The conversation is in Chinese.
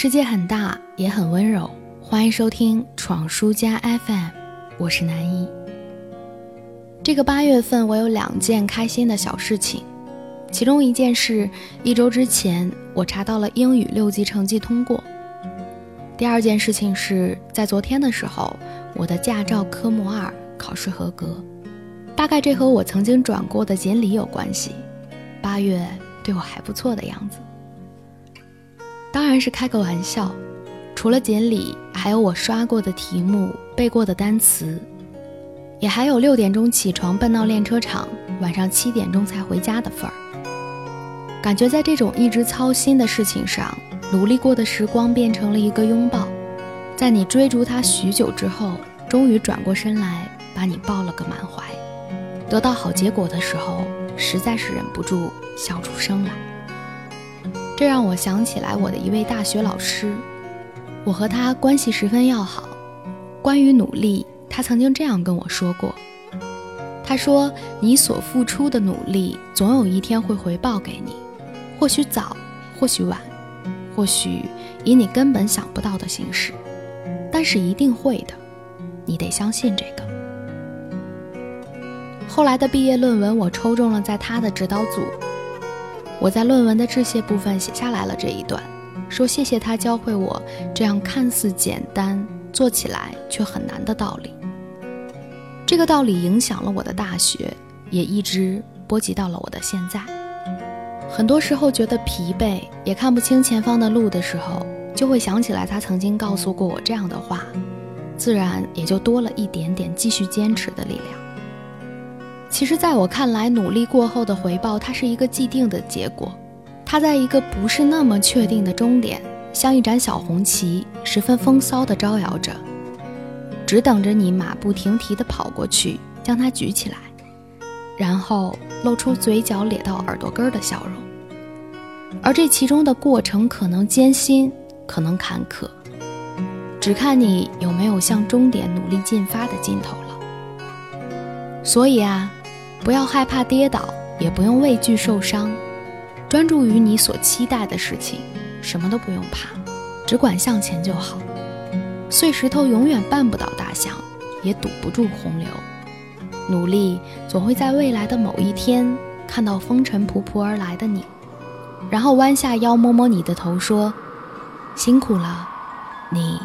世界很大，也很温柔。欢迎收听闯书家 FM，我是南一。这个八月份，我有两件开心的小事情。其中一件事，一周之前我查到了英语六级成绩通过。第二件事情是在昨天的时候，我的驾照科目二考试合格。大概这和我曾经转过的锦鲤有关系。八月对我还不错的样子。当然是开个玩笑，除了锦鲤，还有我刷过的题目、背过的单词，也还有六点钟起床奔到练车场，晚上七点钟才回家的份儿。感觉在这种一直操心的事情上，努力过的时光变成了一个拥抱，在你追逐它许久之后，终于转过身来把你抱了个满怀。得到好结果的时候，实在是忍不住笑出声来。这让我想起来我的一位大学老师，我和他关系十分要好。关于努力，他曾经这样跟我说过：“他说，你所付出的努力，总有一天会回报给你，或许早，或许晚，或许以你根本想不到的形式，但是一定会的，你得相信这个。”后来的毕业论文，我抽中了在他的指导组。我在论文的致谢部分写下来了这一段，说谢谢他教会我这样看似简单，做起来却很难的道理。这个道理影响了我的大学，也一直波及到了我的现在。很多时候觉得疲惫，也看不清前方的路的时候，就会想起来他曾经告诉过我这样的话，自然也就多了一点点继续坚持的力量。其实，在我看来，努力过后的回报，它是一个既定的结果，它在一个不是那么确定的终点，像一盏小红旗，十分风骚地招摇着，只等着你马不停蹄地跑过去，将它举起来，然后露出嘴角咧到耳朵根的笑容。而这其中的过程可能艰辛，可能坎坷，只看你有没有向终点努力进发的劲头了。所以啊。不要害怕跌倒，也不用畏惧受伤，专注于你所期待的事情，什么都不用怕，只管向前就好。碎石头永远绊不倒大象，也堵不住洪流。努力总会在未来的某一天看到风尘仆仆而来的你，然后弯下腰摸摸你的头，说：“辛苦了，你